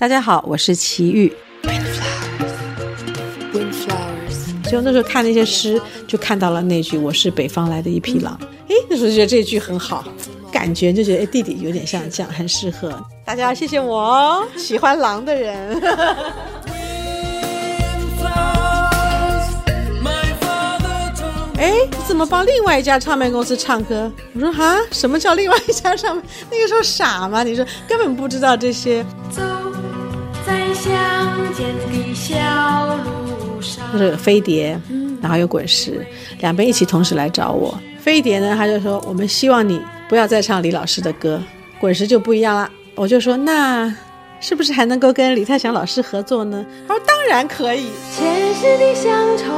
大家好，我是齐豫。所以那时候看那些诗，就看到了那句“我是北方来的一匹狼”。哎，那时候就觉得这句很好，感觉就觉得哎，弟弟有点像这样，很适合。大家谢谢我哦，喜欢狼的人。哎，你怎么帮另外一家唱片公司唱歌？我说啊，什么叫另外一家唱片？那个时候傻吗？你说根本不知道这些。乡间的小路上，就是飞碟，然后有滚石，两边一起同时来找我。飞碟呢，他就说我们希望你不要再唱李老师的歌。滚石就不一样了，我就说那是不是还能够跟李泰祥老师合作呢？他说当然可以。前世的乡愁。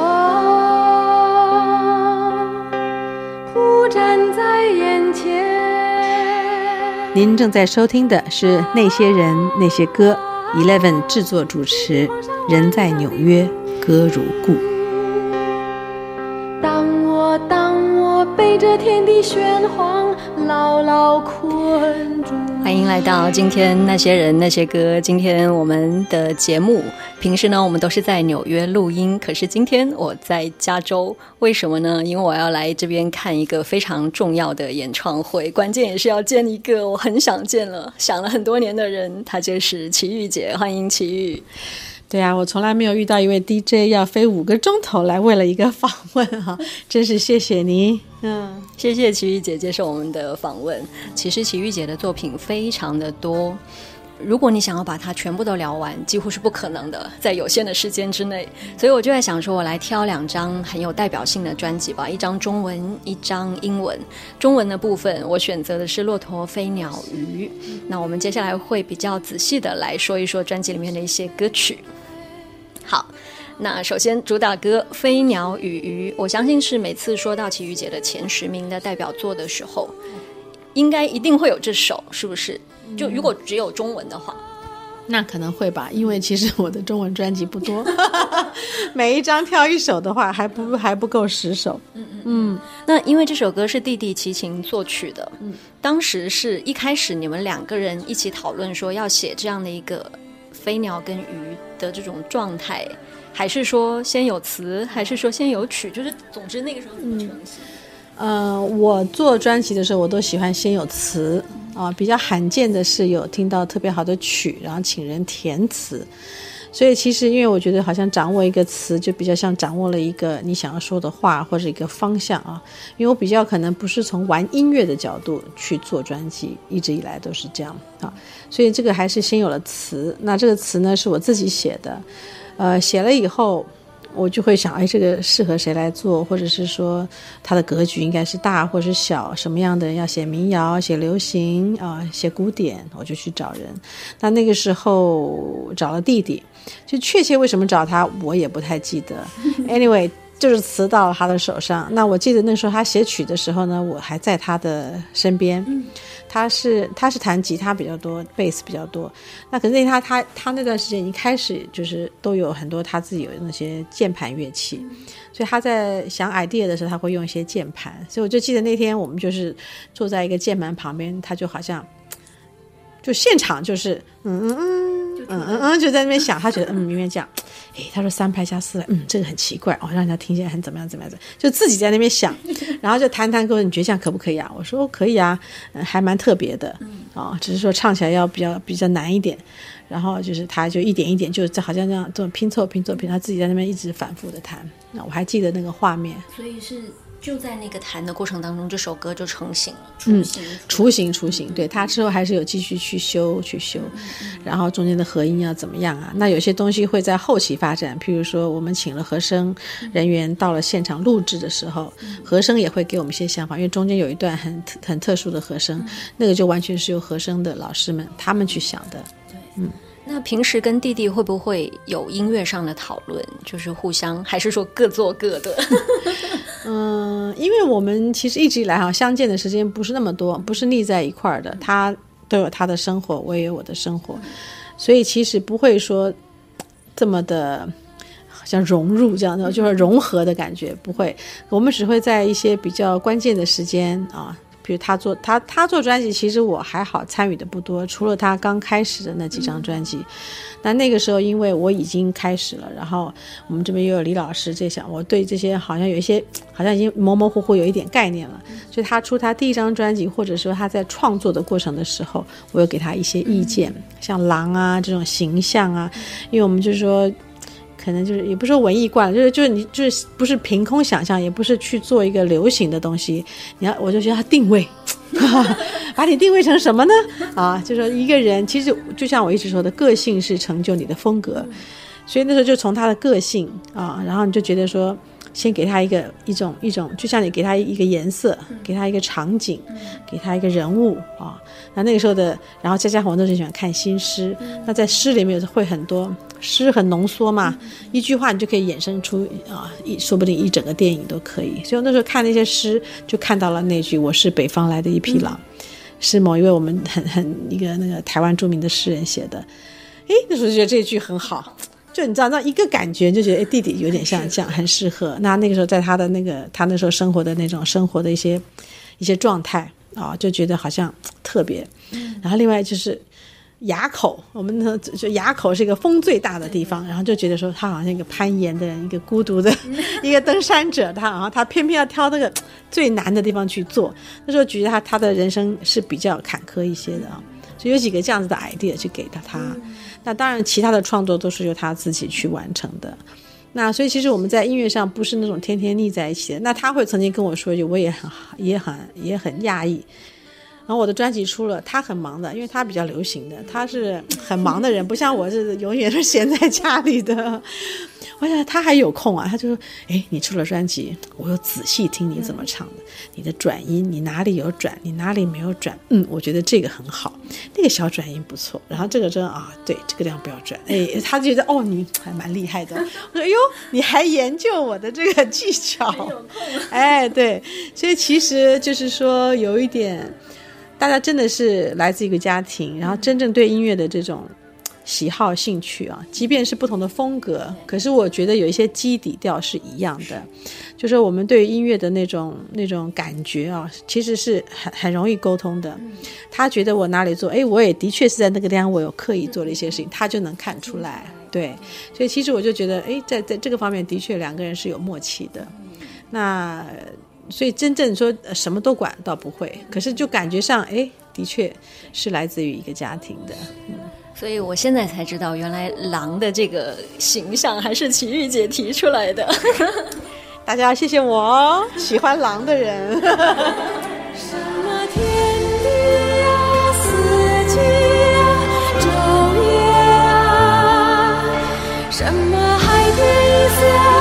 站在眼前。您正在收听的是《那些人那些歌》，Eleven 制作主持，人在纽约，歌如故。当我当我背着天地玄黄牢牢困住。欢迎来到今天那些人那些歌。今天我们的节目，平时呢我们都是在纽约录音，可是今天我在加州，为什么呢？因为我要来这边看一个非常重要的演唱会，关键也是要见一个我很想见了、想了很多年的人，他就是齐豫姐。欢迎齐豫。对啊，我从来没有遇到一位 DJ 要飞五个钟头来为了一个访问哈，真是谢谢你，嗯，谢谢齐豫姐接受我们的访问。其实齐豫姐的作品非常的多，如果你想要把它全部都聊完，几乎是不可能的，在有限的时间之内。所以我就在想说，我来挑两张很有代表性的专辑吧，一张中文，一张英文。中文的部分，我选择的是《骆驼飞鸟鱼》。那我们接下来会比较仔细的来说一说专辑里面的一些歌曲。好，那首先主打歌《飞鸟与鱼》，我相信是每次说到齐豫姐的前十名的代表作的时候，应该一定会有这首，是不是？就如果只有中文的话，那可能会吧，因为其实我的中文专辑不多，每一张挑一首的话，还不还不够十首。嗯嗯嗯。那因为这首歌是弟弟齐秦作曲的，嗯，当时是一开始你们两个人一起讨论说要写这样的一个。飞鸟跟鱼的这种状态，还是说先有词，还是说先有曲？就是总之那个时候怎么呈现？嗯，我做专辑的时候，我都喜欢先有词啊，比较罕见的是有听到特别好的曲，然后请人填词。所以其实，因为我觉得好像掌握一个词，就比较像掌握了一个你想要说的话或者一个方向啊。因为我比较可能不是从玩音乐的角度去做专辑，一直以来都是这样啊。所以这个还是先有了词。那这个词呢是我自己写的，呃，写了以后。我就会想，哎，这个适合谁来做，或者是说它的格局应该是大或者是小，什么样的人要写民谣、写流行啊、写古典，我就去找人。那那个时候找了弟弟，就确切为什么找他，我也不太记得。Anyway，就是词到了他的手上。那我记得那时候他写曲的时候呢，我还在他的身边。他是他是弹吉他比较多，贝斯比较多。那可是那他他他那段时间一开始就是都有很多他自己有那些键盘乐器，所以他在想 idea 的时候他会用一些键盘。所以我就记得那天我们就是坐在一个键盘旁边，他就好像就现场就是嗯嗯嗯嗯嗯嗯就在那边想，他觉得嗯明明这样。哎，他说三拍加四拍，嗯，这个很奇怪哦，让人家听起来很怎么样怎么样就自己在那边想，然后就谈谈说你觉得这样可不可以啊？我说可以啊，嗯，还蛮特别的，啊，只是说唱起来要比较比较难一点，然后就是他就一点一点就好像这样这种拼凑拼凑拼，他自己在那边一直反复的弹，那我还记得那个画面，所以是。就在那个弹的过程当中，这首歌就成型了。雏形，雏形，雏形。对他之后还是有继续去修，去修，然后中间的合音要怎么样啊？那有些东西会在后期发展，譬如说我们请了和声人员到了现场录制的时候，和声也会给我们一些想法，因为中间有一段很很特殊的和声，那个就完全是由和声的老师们他们去想的。对，嗯。那平时跟弟弟会不会有音乐上的讨论？就是互相，还是说各做各的？嗯，因为我们其实一直以来哈相见的时间不是那么多，不是腻在一块儿的。他都有他的生活，我也有我的生活，所以其实不会说这么的，像融入这样的，就是融合的感觉不会。我们只会在一些比较关键的时间啊。比如他做他他做专辑，其实我还好参与的不多，除了他刚开始的那几张专辑。那那个时候，因为我已经开始了，然后我们这边又有李老师这些，我对这些好像有一些，好像已经模模糊糊有一点概念了。所以他出他第一张专辑，或者说他在创作的过程的时候，我有给他一些意见，像狼啊这种形象啊，因为我们就是说。可能就是也不是说文艺惯了，就是就是你就是不是凭空想象，也不是去做一个流行的东西。你要我就觉得定位，把你定位成什么呢？啊，就说一个人其实就像我一直说的，个性是成就你的风格。所以那时候就从他的个性啊，然后你就觉得说。先给他一个一种一种，就像你给他一个颜色，给他一个场景，给他一个人物啊。那那个时候的，然后再加上我那时候喜欢看新诗，那在诗里面会很多诗很浓缩嘛，一句话你就可以衍生出啊，一说不定一整个电影都可以。所以那时候看那些诗，就看到了那句“我是北方来的一匹狼”，是某一位我们很很一个那个台湾著名的诗人写的。诶，那时候就觉得这句很好。就你知道，那一个感觉就觉得，哎，弟弟有点像这样，很适合。那那个时候，在他的那个他那时候生活的那种生活的一些一些状态啊，就觉得好像特别。然后另外就是垭口，我们呢就垭口是一个风最大的地方，然后就觉得说他好像一个攀岩的人，一个孤独的 一个登山者，他然后他偏偏要挑那个最难的地方去做。那时候觉得他他的人生是比较坎坷一些的啊，所以有几个这样子的 idea 去给到他。那当然，其他的创作都是由他自己去完成的。那所以，其实我们在音乐上不是那种天天腻在一起的。那他会曾经跟我说一句，我也很也很也很讶异。我的专辑出了，他很忙的，因为他比较流行的，他是很忙的人，不像我是永远是闲在家里的。我想他还有空啊，他就说：“哎，你出了专辑，我又仔细听你怎么唱的，你的转音，你哪里有转，你哪里没有转？嗯，我觉得这个很好，那个小转音不错。然后这个真啊，对，这个地方不要转。哎，他觉得哦，你还蛮厉害的。我说：哎呦，你还研究我的这个技巧？哎，对，所以其实就是说有一点。”大家真的是来自一个家庭，然后真正对音乐的这种喜好、兴趣啊，即便是不同的风格，可是我觉得有一些基底调是一样的，就是我们对音乐的那种那种感觉啊，其实是很很容易沟通的。他觉得我哪里做，哎，我也的确是在那个地方我有刻意做了一些事情，他就能看出来。对，所以其实我就觉得，哎，在在这个方面的确两个人是有默契的。那。所以真正说什么都管倒不会，可是就感觉上，哎，的确是来自于一个家庭的。所以我现在才知道，原来狼的这个形象还是奇遇姐提出来的。大家谢谢我，喜欢狼的人。什么天地啊，四季啊，昼夜啊，什么海天一色。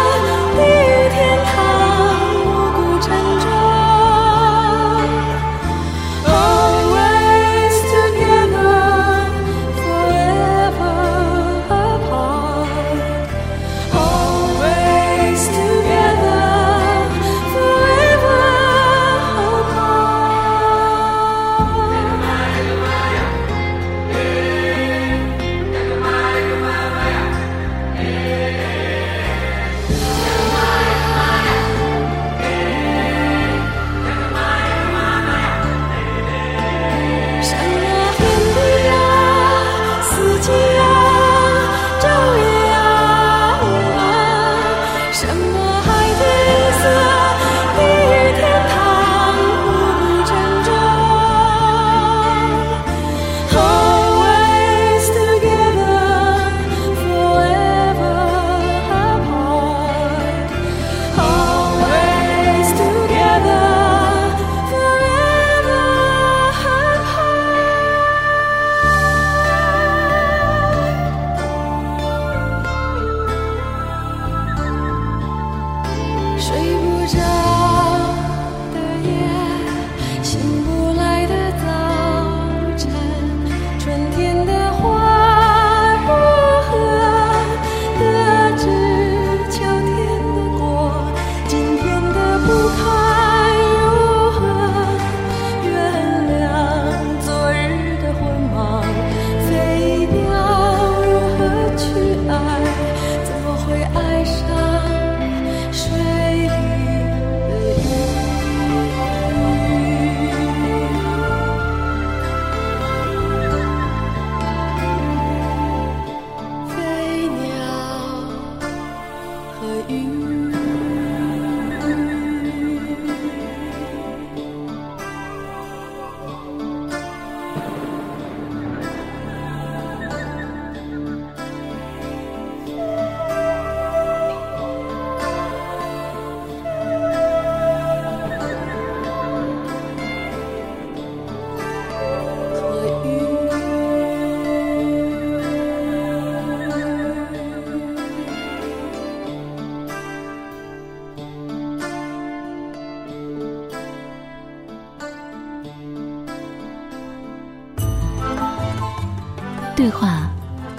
对话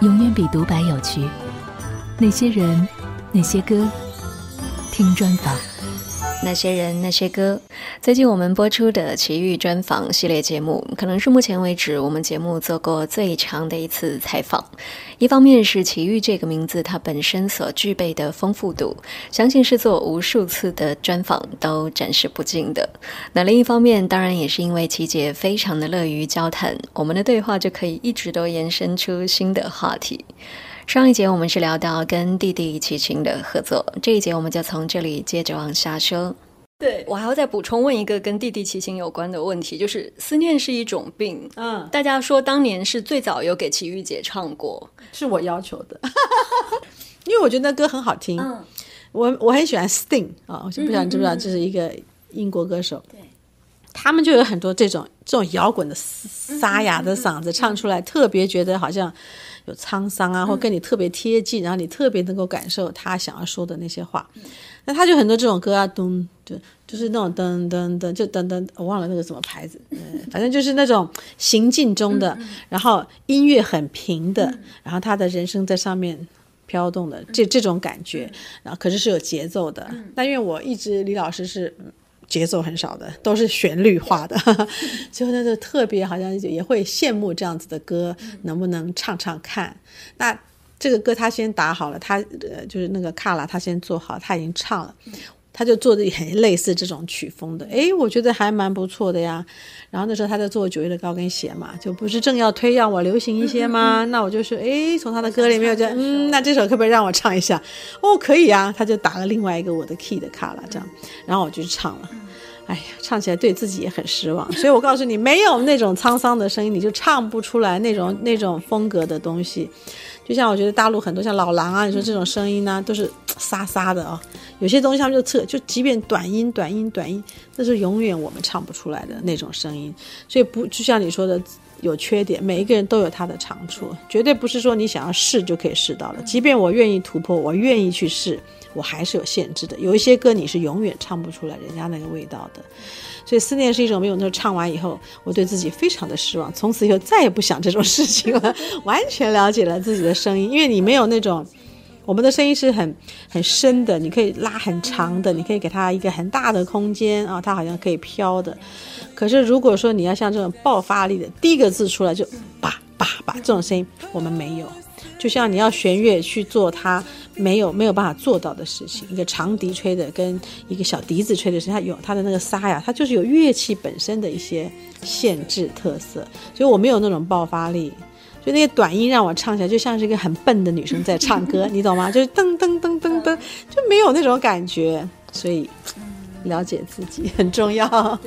永远比独白有趣，那些人，那些歌，听专访。那些人，那些歌。最近我们播出的奇遇专访系列节目，可能是目前为止我们节目做过最长的一次采访。一方面是奇遇这个名字它本身所具备的丰富度，相信是做无数次的专访都展示不尽的。那另一方面，当然也是因为琪姐非常的乐于交谈，我们的对话就可以一直都延伸出新的话题。上一节我们是聊到跟弟弟齐秦的合作，这一节我们就从这里接着往下说。对我还要再补充问一个跟弟弟齐秦有关的问题，就是思念是一种病。嗯，大家说当年是最早有给齐豫姐唱过，是我要求的，因为我觉得那歌很好听。嗯，我我很喜欢 Sting 啊，我就不知道你知不知道，这是一个英国歌手。对，他们就有很多这种这种摇滚的沙哑的嗓子，唱出来特别觉得好像。有沧桑啊，或跟你特别贴近，然后你特别能够感受他想要说的那些话。那他就很多这种歌啊，咚，就就是那种噔噔噔，就噔噔，我忘了那个什么牌子，嗯，反正就是那种行进中的，然后音乐很平的，然后他的人生在上面飘动的这这种感觉，然后可是是有节奏的。那因为我一直李老师是。节奏很少的，都是旋律化的，所以他就特别好像也会羡慕这样子的歌，能不能唱唱看？那这个歌他先打好了，他呃就是那个卡拉他先做好，他已经唱了，他就做的很类似这种曲风的，哎，我觉得还蛮不错的呀。然后那时候他在做九月的高跟鞋嘛，就不是正要推让我流行一些吗？那我就是哎，从他的歌里面我就嗯，那这首可不可以让我唱一下？哦，可以啊，他就打了另外一个我的 key 的卡拉这样，然后我就唱了。哎呀，唱起来对自己也很失望，所以我告诉你，没有那种沧桑的声音，你就唱不出来那种那种风格的东西。就像我觉得大陆很多像老狼啊，你说这种声音呢，都是沙沙的啊。有些东西他们就测，就即便短音、短音、短音，那是永远我们唱不出来的那种声音。所以不就像你说的有缺点，每一个人都有他的长处，绝对不是说你想要试就可以试到了。即便我愿意突破，我愿意去试。我还是有限制的，有一些歌你是永远唱不出来人家那个味道的，所以思念是一种没有。那唱完以后，我对自己非常的失望，从此以后再也不想这种事情了，完全了解了自己的声音。因为你没有那种，我们的声音是很很深的，你可以拉很长的，你可以给它一个很大的空间啊，它好像可以飘的。可是如果说你要像这种爆发力的，第一个字出来就叭叭叭这种声音，我们没有。就像你要弦乐去做它没有没有办法做到的事情，一个长笛吹的跟一个小笛子吹的是它有它的那个沙呀，它就是有乐器本身的一些限制特色，所以我没有那种爆发力，就那些短音让我唱起来就像是一个很笨的女生在唱歌，你懂吗？就是噔噔噔噔噔，就没有那种感觉，所以了解自己很重要。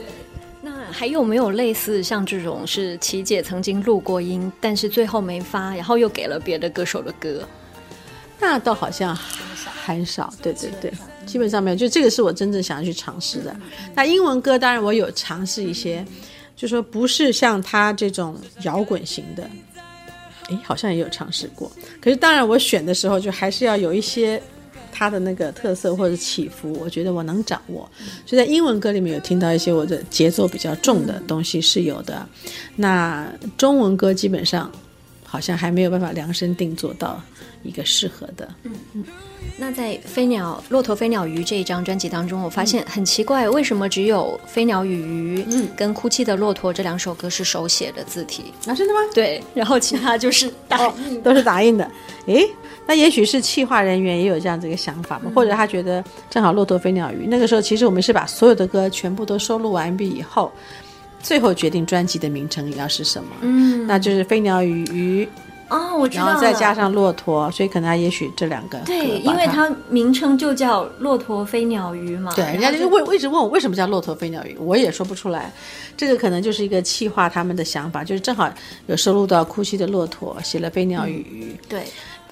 那还有没有类似像这种是琪姐曾经录过音，但是最后没发，然后又给了别的歌手的歌？那倒好像很少，对对对，基本上没有。就这个是我真正想要去尝试的。那英文歌当然我有尝试一些，就说不是像他这种摇滚型的，哎，好像也有尝试过。可是当然我选的时候就还是要有一些。它的那个特色或者起伏，我觉得我能掌握，就在英文歌里面有听到一些我的节奏比较重的东西是有的。那中文歌基本上好像还没有办法量身定做到一个适合的。嗯嗯。那在《飞鸟骆驼飞鸟鱼》这一张专辑当中，我发现很奇怪，为什么只有《飞鸟与鱼》嗯跟《哭泣的骆驼》这两首歌是手写的字体？啊，真的吗？对，然后其他就是打印，都是打印的。诶。那也许是企划人员也有这样子一个想法吧，或者他觉得正好《骆驼飞鸟鱼》那个时候，其实我们是把所有的歌全部都收录完毕以后，最后决定专辑的名称要是什么，嗯，那就是《飞鸟与鱼》哦，我知道然后再加上骆驼，所以可能他也许这两个对，因为它名称就叫《骆驼飞鸟鱼》嘛，对，人家就问，一直问我为什么叫《骆驼飞鸟鱼》，我也说不出来，这个可能就是一个气化他们的想法，就是正好有收录到《哭泣的骆驼》，写了《飞鸟与鱼》，对。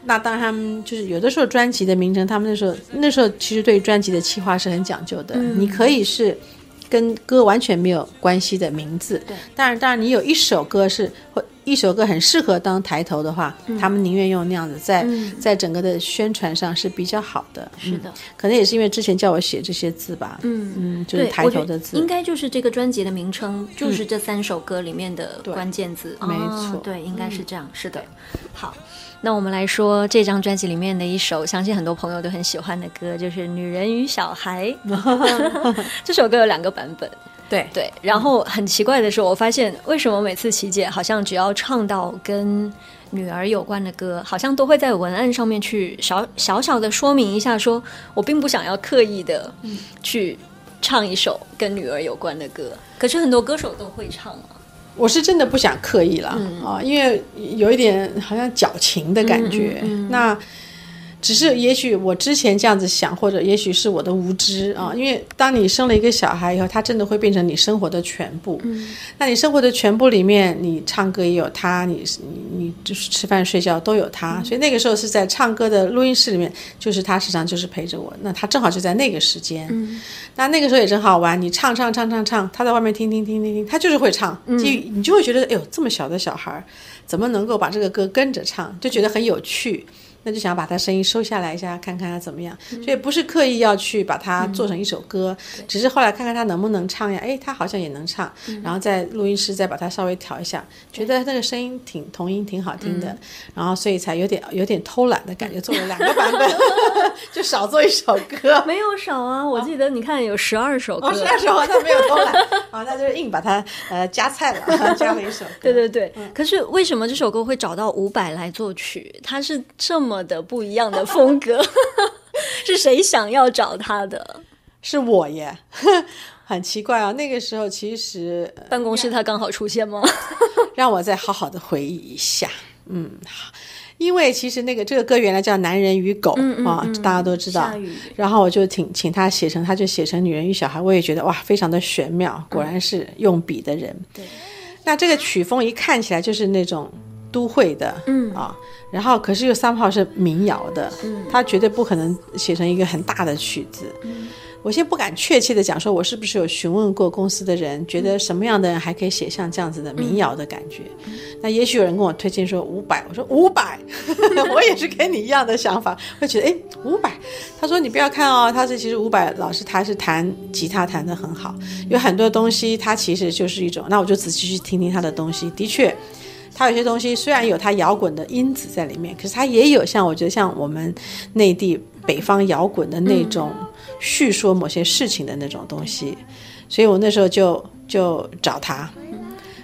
那当然，他们就是有的时候专辑的名称，他们那时候那时候其实对专辑的企划是很讲究的。你可以是跟歌完全没有关系的名字，对。当然，当然你有一首歌是或一首歌很适合当抬头的话，他们宁愿用那样子，在、嗯。在整个的宣传上是比较好的。是的。嗯。可能也是因为之前叫我写这些字吧，嗯。嗯，就是，抬头的字，应该就是这个专辑的名称，就是这三首歌里面的关键字。没哦错。对，应该是这样。是的，好。那我们来说这张专辑里面的一首，相信很多朋友都很喜欢的歌，就是《女人与小孩》。这首歌有两个版本，对对。然后很奇怪的是，我发现为什么每次琪姐好像只要唱到跟女儿有关的歌，好像都会在文案上面去小小小的说明一下说，我并不想要刻意的去唱一首跟女儿有关的歌。可是很多歌手都会唱啊。我是真的不想刻意了、嗯啊，因为有一点好像矫情的感觉。嗯那只是也许我之前这样子想，或者也许是我的无知啊。因为当你生了一个小孩以后，他真的会变成你生活的全部。嗯那你生活的全部里面，你唱歌也有他，你你你就是吃饭睡觉都有他。嗯所以那个时候是在唱歌的录音室里面，就是他时常就是陪着我。那他正好就在那个时间。嗯那那个时候也真好玩，你唱唱唱唱唱，他在外面听听听听听，他就是会唱，嗯就你就会觉得，哎呦，这么小的小孩儿，怎么能够把这个歌跟着唱，就觉得很有趣。那就想把他声音收下来一下，看看他怎么样。嗯所以不是刻意要去把它做成一首歌，只是后来看看他能不能唱呀。哎，他好像也能唱，嗯然后在录音室再把它稍微调一下，觉得那个声音挺童音挺好听的，嗯然后所以才有点有点偷懒的感觉，做了两个版本，就少做一首歌。没有少啊，我记得你看有十二首歌。哦，是那时候他没有偷懒，啊，那就是硬把它呃加菜了，加了一首歌。对对对，嗯可是为什么这首歌会找到伍佰来作曲？他是这么的不一样的风格，是谁想要找他的？是我耶，很奇怪啊。那个时候其实呃办公室他刚好出现吗？让我再好好的回忆一下，嗯，好因为其实那个这个歌原来叫《男人与狗》啊，大家都知道。然后我就请请他写成，他就写成《女人与小孩》，我也觉得哇，非常的玄妙，果然是用笔的人。对，那这个曲风一看起来就是那种都会的，嗯。啊，然后可是又三炮是民谣的，嗯，他绝对不可能写成一个很大的曲子。嗯。我先不敢确切的讲，说我是不是有询问过公司的人，觉得什么样的人还可以写像这样子的民谣的感觉。那也许有人跟我推荐说五百，我说五百，我也是跟你一样的想法，会觉得哎五百，他说你不要看哦，他是其实五百老师他是弹吉他弹得很好，有很多东西他其实就是一种，那我就仔细去听听他的东西，的确。他有些东西虽然有他摇滚的因子在里面，可是他也有像我觉得像我们内地北方摇滚的那种叙说某些事情的那种东西，所以我那时候就就找他，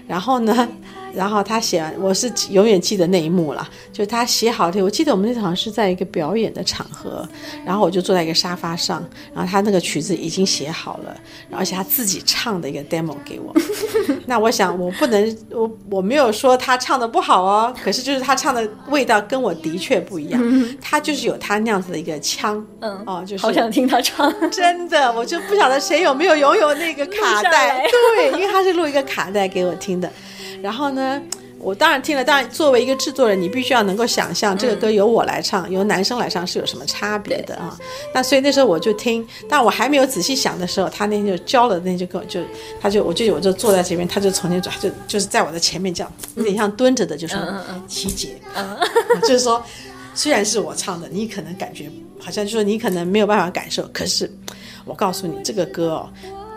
然后呢，然后他写完，我是永远记得那一幕了，就他写好的，我记得我们那场好像是在一个表演的场合，然后我就坐在一个沙发上，然后他那个曲子已经写好了，然后而且他自己唱的一个 demo 给我。那我想我不能，我我没有说他唱的不好哦，可是就是他唱的味道跟我的确不一样，他就是有他那样子的一个腔，嗯哦，就是好想听他唱。真的，我就不晓得谁有没有拥有那个卡带。对，因为他是录一个卡带给我听的。然后呢，我当然听了。当然，作为一个制作人，你必须要能够想象这个歌由我来唱，由男生来唱是有什么差别的啊。那所以那时候我就听，但我还没有仔细想的时候，他那天就教了，那天就跟我就，他就我就我就坐在这边，他就从那转，就就是在我的前面这样，有点像蹲着的，就说嗯嗯嗯琪姐，就是说。虽然是我唱的，你可能感觉好像就说你可能没有办法感受，可是我告诉你，这个歌哦，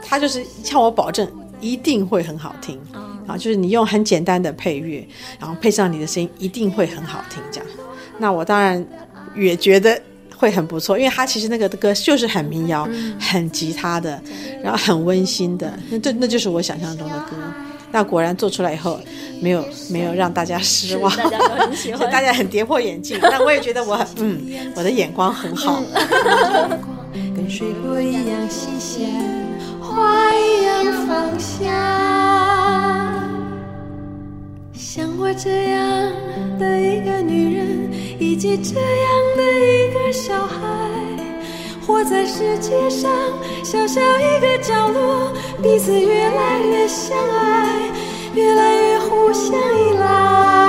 他就是向我保证一定会很好听啊！就是你用很简单的配乐，然后配上你的声音，一定会很好听。这样，那我当然也觉得会很不错，因为他其实那个歌就是很民谣、很吉他的，然后很温馨的，那这那就是我想象中的歌。那果然做出来以后，没有没有让大家失望，大家很喜欢大家很跌破眼镜。那我也觉得我很嗯，我的眼光很好。跟水波一样新鲜，花一样芳香。像我这样的一个女人，以及这样的一个小孩，活在世界上小小一个角落，彼此越来越相爱，越来越互相依赖。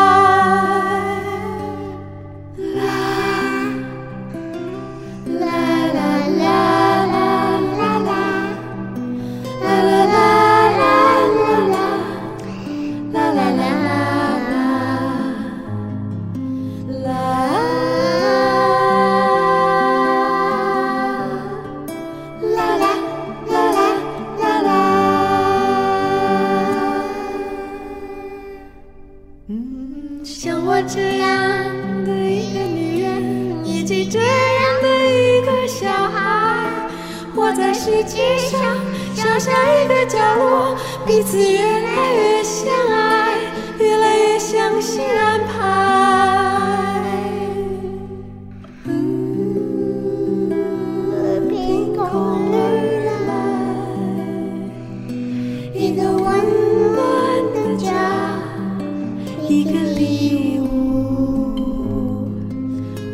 一个礼物，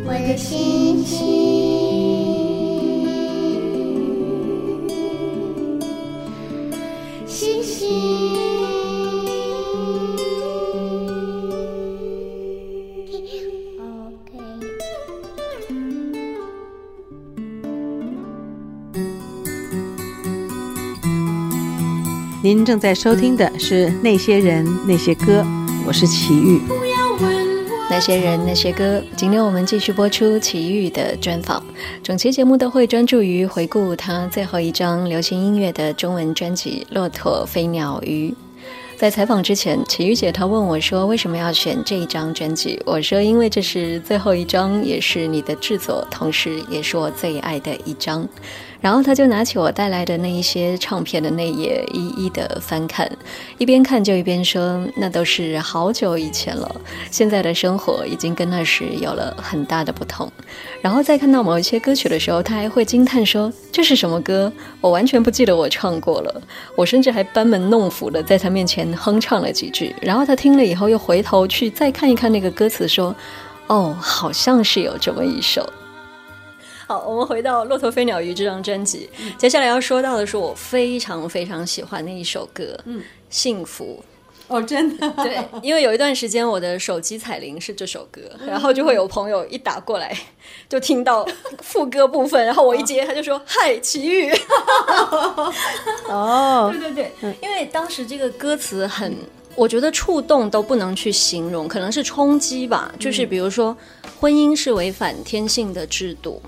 我的心情，星星。OK。您正在收听的是《那些人那些歌》，我是齐豫。那些人那些歌，今天我们继续播出齐豫的专访。整期节目都会专注于回顾他最后一张流行音乐的中文专辑《骆驼飞鸟鱼》。在采访之前，齐豫姐她问我说：“为什么要选这一张专辑？”我说：“因为这是最后一张，也是你的制作，同时也是我最爱的一张。”然后他就拿起我带来的那一些唱片的内页，一一的翻看，一边看就一边说：“那都是好久以前了，现在的生活已经跟那时有了很大的不同。”然后再看到某一些歌曲的时候，他还会惊叹说：“这是什么歌？我完全不记得我唱过了。”我甚至还班门弄斧的在他面前哼唱了几句。然后他听了以后，又回头去再看一看那个歌词，说：“哦，好像是有这么一首。”好，我们回到《骆驼飞鸟鱼》这张专辑，接下来要说到的是我非常非常喜欢的一首歌，嗯，《幸福》。哦，真的，对，因为有一段时间我的手机彩铃是这首歌，然后就会有朋友一打过来，就听到副歌部分，然后我一接，他就说：“嗨，奇遇。”哦，对对对，因为当时这个歌词很，我觉得触动都不能去形容，可能是冲击吧。就是比如说，婚姻是违反天性的制度，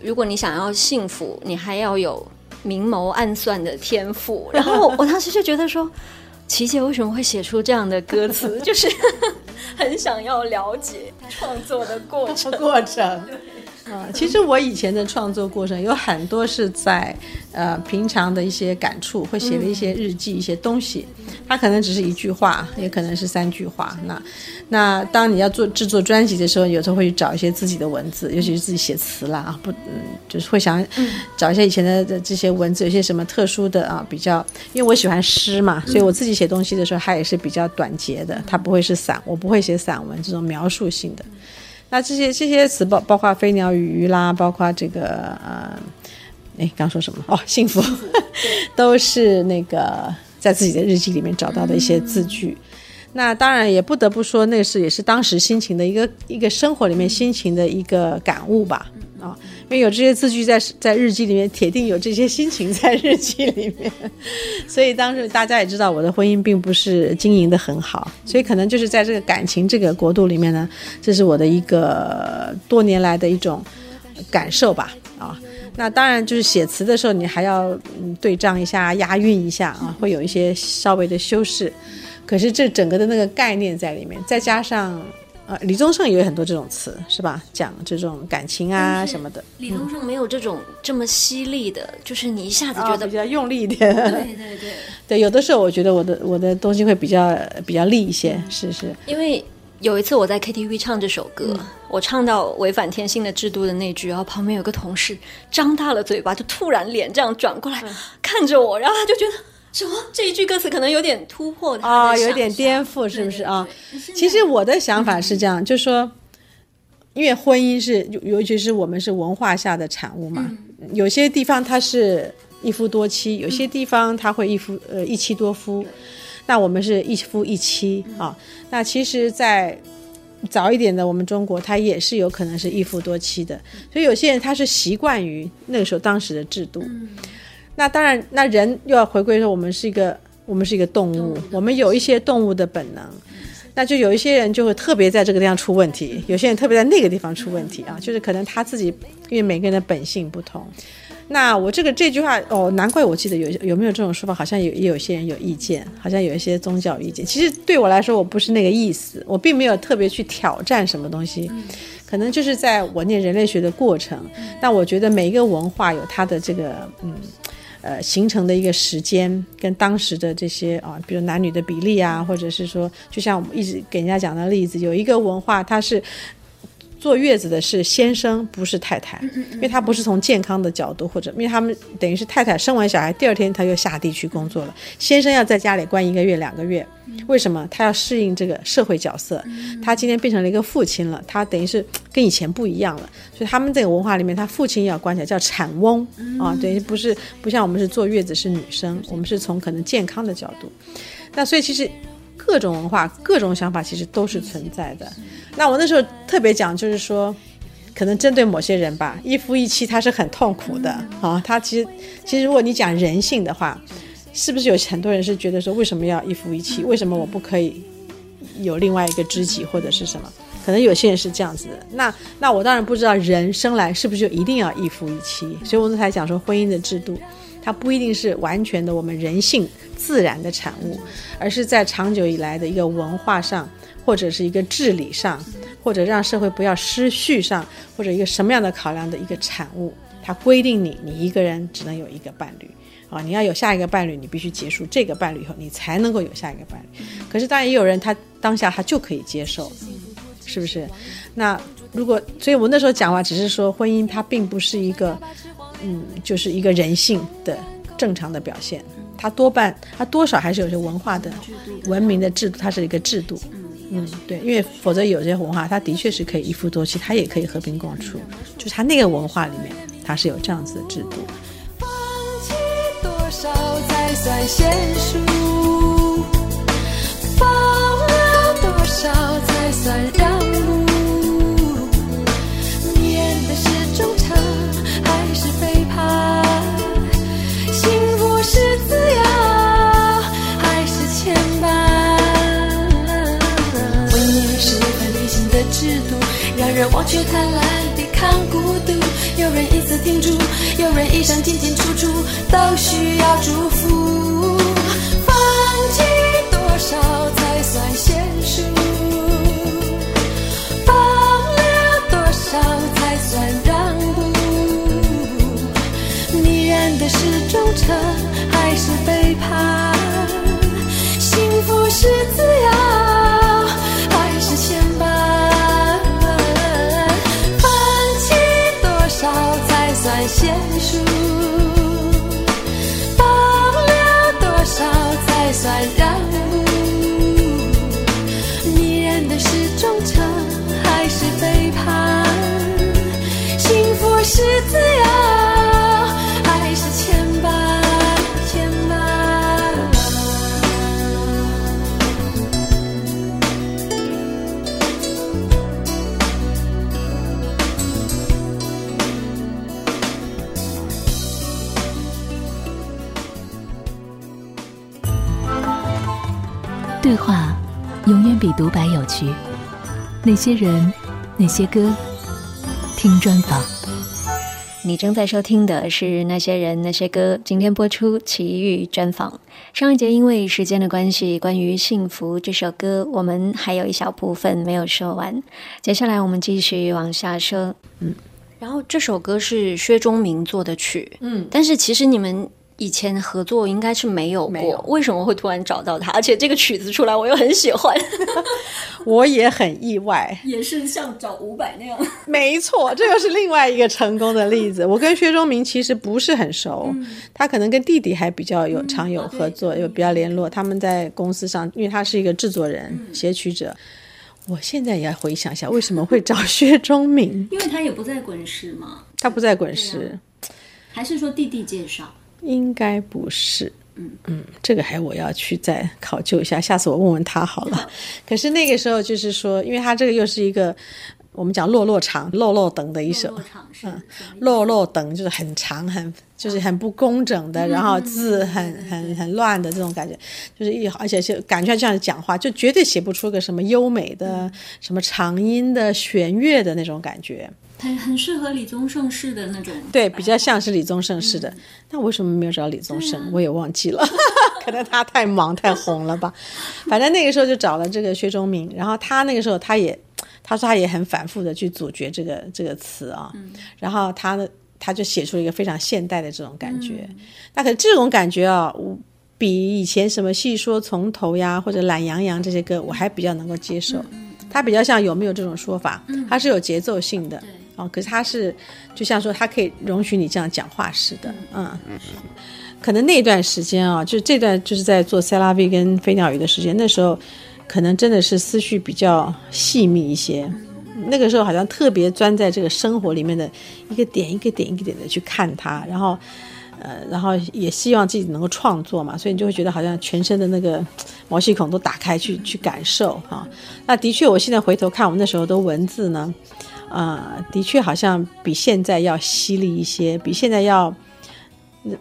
如果你想要幸福，你还要有明谋暗算的天赋。然后我当时就觉得说，琪姐为什么会写出这样的歌词？就是 很想要了解创作的过程。过程。啊，其实我以前的创作过程有很多是在呃平常的一些感触，会写的一些日记、一些东西，它可能只是一句话，也可能是三句话。那那当你要做制作专辑的时候，有时候会去找一些自己的文字，尤其是自己写词啦啊，不，嗯，就是会想找一些以前的的这些文字，有些什么特殊的啊，比较，因为我喜欢诗嘛，所以我自己写东西的时候，它也是比较短节的，它不会是散，我不会写散文这种描述性的。那这些这些词包包括飞鸟与鱼啦，包括这个呃，哎，刚说什么？哦，幸福，都是那个在自己的日记里面找到的一些字句。那当然也不得不说，那是也是当时心情的一个一个生活里面心情的一个感悟吧。啊，因为有这些字句在在日记里面，铁定有这些心情在日记里面。所以当时大家也知道，我的婚姻并不是经营的很好，所以可能就是在这个感情这个国度里面呢，这是我的一个多年来的一种感受吧。啊，那当然就是写词的时候，你还要嗯对仗一下、押韵一下啊，会有一些稍微的修饰。可是这整个的那个概念在里面，再加上。呃，李宗盛也有很多这种词，是吧？讲这种感情啊什么的。李宗盛没有这种这么犀利的，就是你一下子觉得比较用力一点。对对对，对，有的时候我觉得我的我的东西会比较比较利一些，是是。因为有一次我在 KTV 唱这首歌，我唱到违反天性的制度的那句，然后旁边有个同事张大了嘴巴，就突然脸这样转过来看着我，然后他就觉得。什么？这一句歌词可能有点突破他啊、有点颠覆，是不是？啊？其实我的想法是这样，就是说，因为婚姻是，尤尤其是我们是文化下的产物嘛，有些地方它是一夫多妻，有些地方它会一夫呃一妻多夫，那我们是一夫一妻啊。那其实，在早一点的我们中国，它也是有可能是一夫多妻的，所以有些人他是习惯于那个时候当时的制度。那当然，那人又要回归说，我们是一个，我们是一个动物，我们有一些动物的本能，那就有一些人就会特别在这个地方出问题，有些人特别在那个地方出问题啊，就是可能他自己，因为每个人的本性不同。那我这个这句话哦，难怪我记得有有没有这种说法，好像有也有些人有意见，好像有一些宗教意见。其实对我来说，我不是那个意思，我并没有特别去挑战什么东西，可能就是在我念人类学的过程。但我觉得每一个文化有它的这个嗯。呃，形成的一个时间跟当时的这些啊，比如男女的比例啊，或者是说，就像我们一直给人家讲的例子，有一个文化，它是。坐月子的是先生，不是太太，因为他不是从健康的角度，或者因为他们等于是太太生完小孩第二天他又下地去工作了，先生要在家里关一个月两个月，为什么？他要适应这个社会角色，他今天变成了一个父亲了，他等于是跟以前不一样了，所以他们这个文化里面，他父亲要关起来叫产翁啊，等于不是不像我们是坐月子是女生，我们是从可能健康的角度，那所以其实。各种文化、各种想法其实都是存在的。那我那时候特别讲，就是说，可能针对某些人吧，一夫一妻他是很痛苦的啊。他其实，其实如果你讲人性的话，是不是有很多人是觉得说，为什么要一夫一妻？为什么我不可以有另外一个知己或者是什么？可能有些人是这样子的。那那我当然不知道人生来是不是就一定要一夫一妻。所以我们才讲说，婚姻的制度，它不一定是完全的我们人性。自然的产物，而是在长久以来的一个文化上，或者是一个治理上，或者让社会不要失序上，或者一个什么样的考量的一个产物。它规定你，你一个人只能有一个伴侣啊！你要有下一个伴侣，你必须结束这个伴侣以后，你才能够有下一个伴侣。可是当然也有人，他当下他就可以接受，是不是？那如果，所以我那时候讲话只是说，婚姻它并不是一个，嗯，就是一个人性的正常的表现。它多半，它多少还是有些文化的、文明的制度，它是一个制度。嗯，对，因为否则有些文化，它的确是可以一夫多妻，它也可以和平共处。就是它那个文化里面，它是有这样子的制度。放弃多少才算贤淑？放了多少才算让人忘却贪婪，抵抗孤独。有人一次停住，有人一生进进出出，都需要祝福。放弃多少才算娴熟？放了多少才算让步？迷人的是忠诚还是背叛？幸福是自由娴熟，放了多少才算让人？对话永远比独白有趣。那些人，那些歌，听专访。你正在收听的是《那些人那些歌》，今天播出奇遇专访。上一节因为时间的关系，关于《幸福》这首歌，我们还有一小部分没有说完。接下来我们继续往下说。嗯，然后这首歌是薛忠明做的曲。嗯，但是其实你们。以前合作应该是没有过，为什么会突然找到他？而且这个曲子出来，我又很喜欢，我也很意外，也是像找伍佰那样。没错，这又是另外一个成功的例子。我跟薛忠明其实不是很熟，他可能跟弟弟还比较有常有合作，有比较联络。他们在公司上，因为他是一个制作人、写曲者。我现在也要回想一下，为什么会找薛忠明？因为他也不在滚石嘛，他不在滚石，还是说弟弟介绍？应该不是，嗯。嗯，这个还我要去再考究一下，下次我问问他好了。可是那个时候就是说，因为他这个又是一个我们讲落落长、落落等的一首，嗯，落落等就是很长、很就是很不工整的，然后字很 很很乱的这种感觉，就是一而且是感觉像讲话，就绝对写不出个什么优美的、什么长音的、弦乐的那种感觉。它很适合李宗盛式的那种，对，比较像是李宗盛式的。那为什么没有找李宗盛？我也忘记了，可能他太忙太红了吧。反正那个时候就找了这个薛忠明，然后他那个时候他也他说他也很反复的去咀嚼这个这个词啊，然后他呢他就写出了一个非常现代的这种感觉。那可这种感觉啊，比以前什么戏说从头呀或者懒洋洋这些歌我还比较能够接受。它比较像有没有这种说法？它是有节奏性的。哦，可是他是，就像说，他可以容许你这样讲话似的，嗯，可能那段时间啊，就这段就是在做塞拉维跟飞鸟鱼的时间，那时候可能真的是思绪比较细密一些，那个时候好像特别钻在这个生活里面的一个点一个点一个点的去看它，然后，呃，然后也希望自己能够创作嘛，所以你就会觉得好像全身的那个毛细孔都打开去去感受啊。那的确，我现在回头看我们那时候的文字呢。啊，的确好像比现在要犀利一些，比现在要，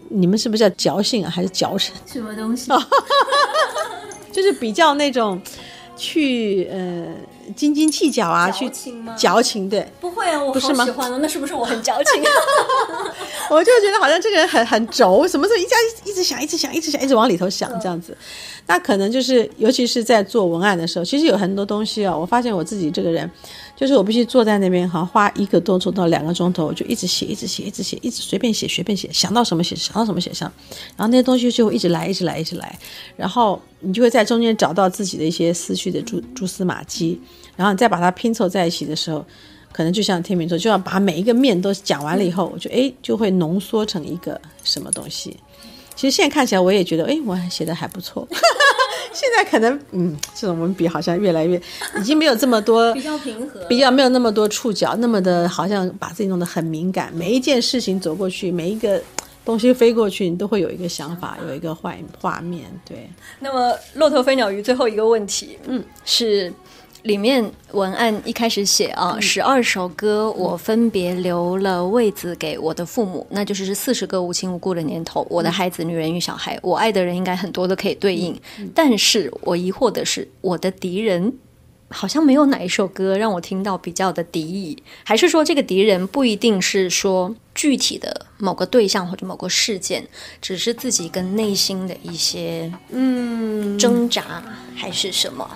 你们是不是叫矫情啊，还是矫情？什么东西？就是比较那种，去呃斤斤计较啊，去矫情对？不会啊，我不是吗？喜欢的，那是不是我很矫情？我就觉得好像这个人很很轴，什么时候一家一直想，一直想，一直想，一直往里头想这样子。那可能就是，尤其是在做文案的时候，其实有很多东西啊，我发现我自己这个人。就是我必须坐在那边，好像花一个多钟到两个钟头，我就一直写，一直写，一直写，一直随便写，随便写，想到什么写，想到什么写上，然后那些东西就会一直来，一直来，一直来，然后你就会在中间找到自己的一些思绪的蛛蛛丝马迹，然后你再把它拼凑在一起的时候，可能就像天明座，就要把每一个面都讲完了以后，我就哎就会浓缩成一个什么东西。其实现在看起来，我也觉得，哎，我写的还不错。现在可能，嗯，这种文笔好像越来越，已经没有这么多比较平和，比较没有那么多触角，那么的好像把自己弄得很敏感。每一件事情走过去，每一个东西飞过去，你都会有一个想法，有一个画画面。对。那么，骆驼飞鸟鱼最后一个问题，嗯，是。里面文案一开始写啊，十二首歌我分别留了位子给我的父母，那就是四十个无亲无故的年头。我的孩子、女人与小孩，我爱的人应该很多都可以对应。但是我疑惑的是，我的敌人好像没有哪一首歌让我听到比较的敌意，还是说这个敌人不一定是说具体的某个对象或者某个事件，只是自己跟内心的一些嗯挣扎，还是什么？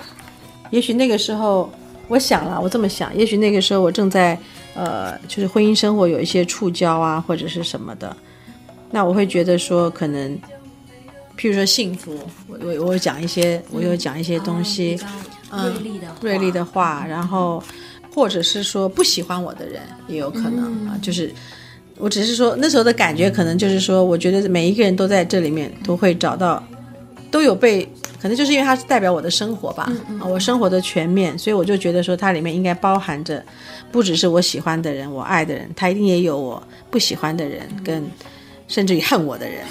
也许那个时候，我想了，我这么想，也许那个时候我正在，呃，就是婚姻生活有一些触礁啊，或者是什么的，那我会觉得说，可能，譬如说幸福，我我我讲一些，我有讲一些东西，嗯，锐利的锐利的话，然后，或者是说不喜欢我的人也有可能啊，就是，我只是说那时候的感觉，可能就是说，我觉得每一个人都在这里面都会找到，都有被。可能就是因为它是代表我的生活吧，我生活的全面，所以我就觉得说它里面应该包含着，不只是我喜欢的人，我爱的人，它一定也有我不喜欢的人，跟甚至于恨我的人，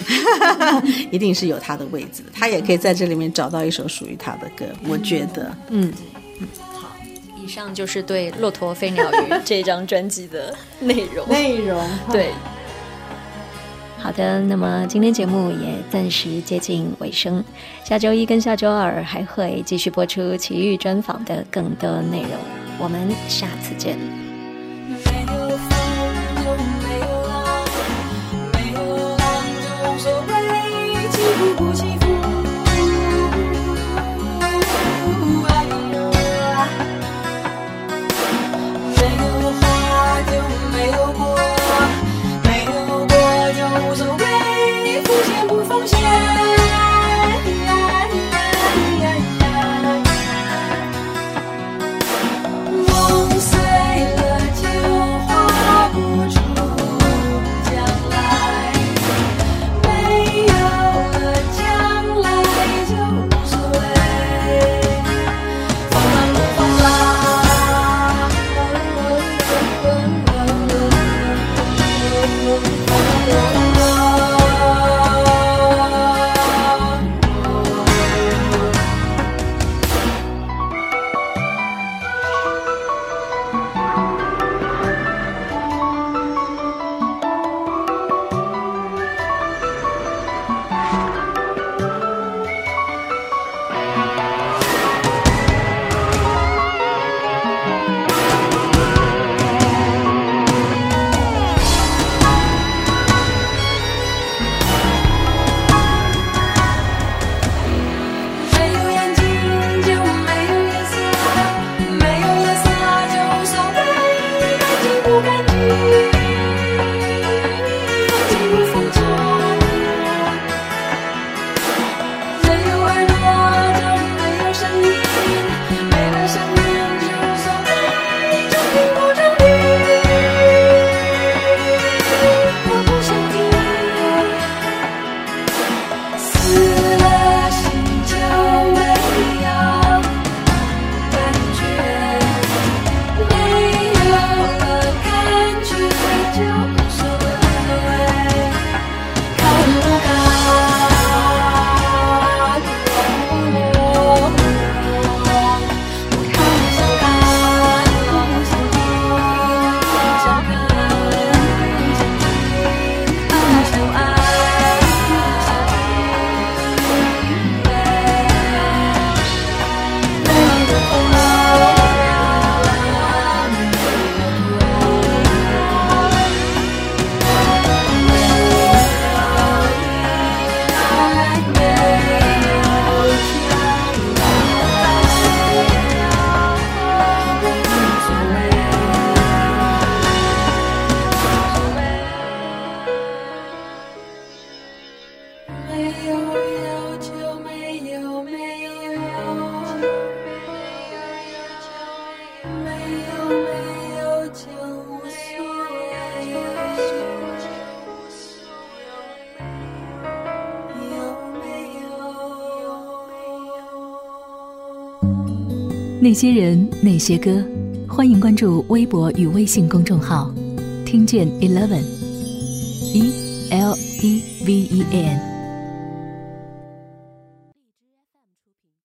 一定是有他的位置，他也可以在这里面找到一首属于他的歌，我觉得，嗯，好，以上就是对《骆驼飞鸟鱼》这张专辑的内容，内容，对。好的，那么今天节目也暂时接近尾声，下周一跟下周二还会继续播出奇遇专访的更多内容，我们下次见。些人，那些歌，欢迎关注微博与微信公众号，听见 Eleven，E L E V E N。